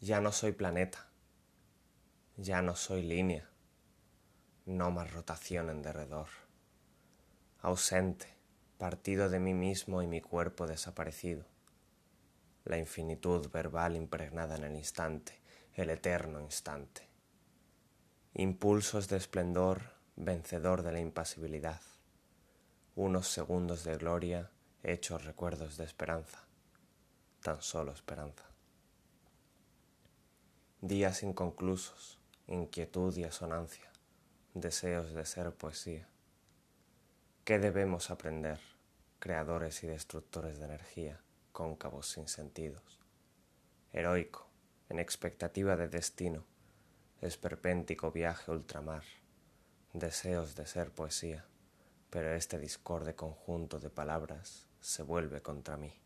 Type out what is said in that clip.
Ya no soy planeta, ya no soy línea, no más rotación en derredor. Ausente, partido de mí mismo y mi cuerpo desaparecido. La infinitud verbal impregnada en el instante, el eterno instante. Impulsos de esplendor, vencedor de la impasibilidad. Unos segundos de gloria, hechos recuerdos de esperanza. Tan solo esperanza días inconclusos, inquietud y asonancia, deseos de ser poesía. ¿Qué debemos aprender, creadores y destructores de energía, cóncavos sin sentidos? Heroico, en expectativa de destino, esperpéntico viaje ultramar, deseos de ser poesía, pero este discorde conjunto de palabras se vuelve contra mí.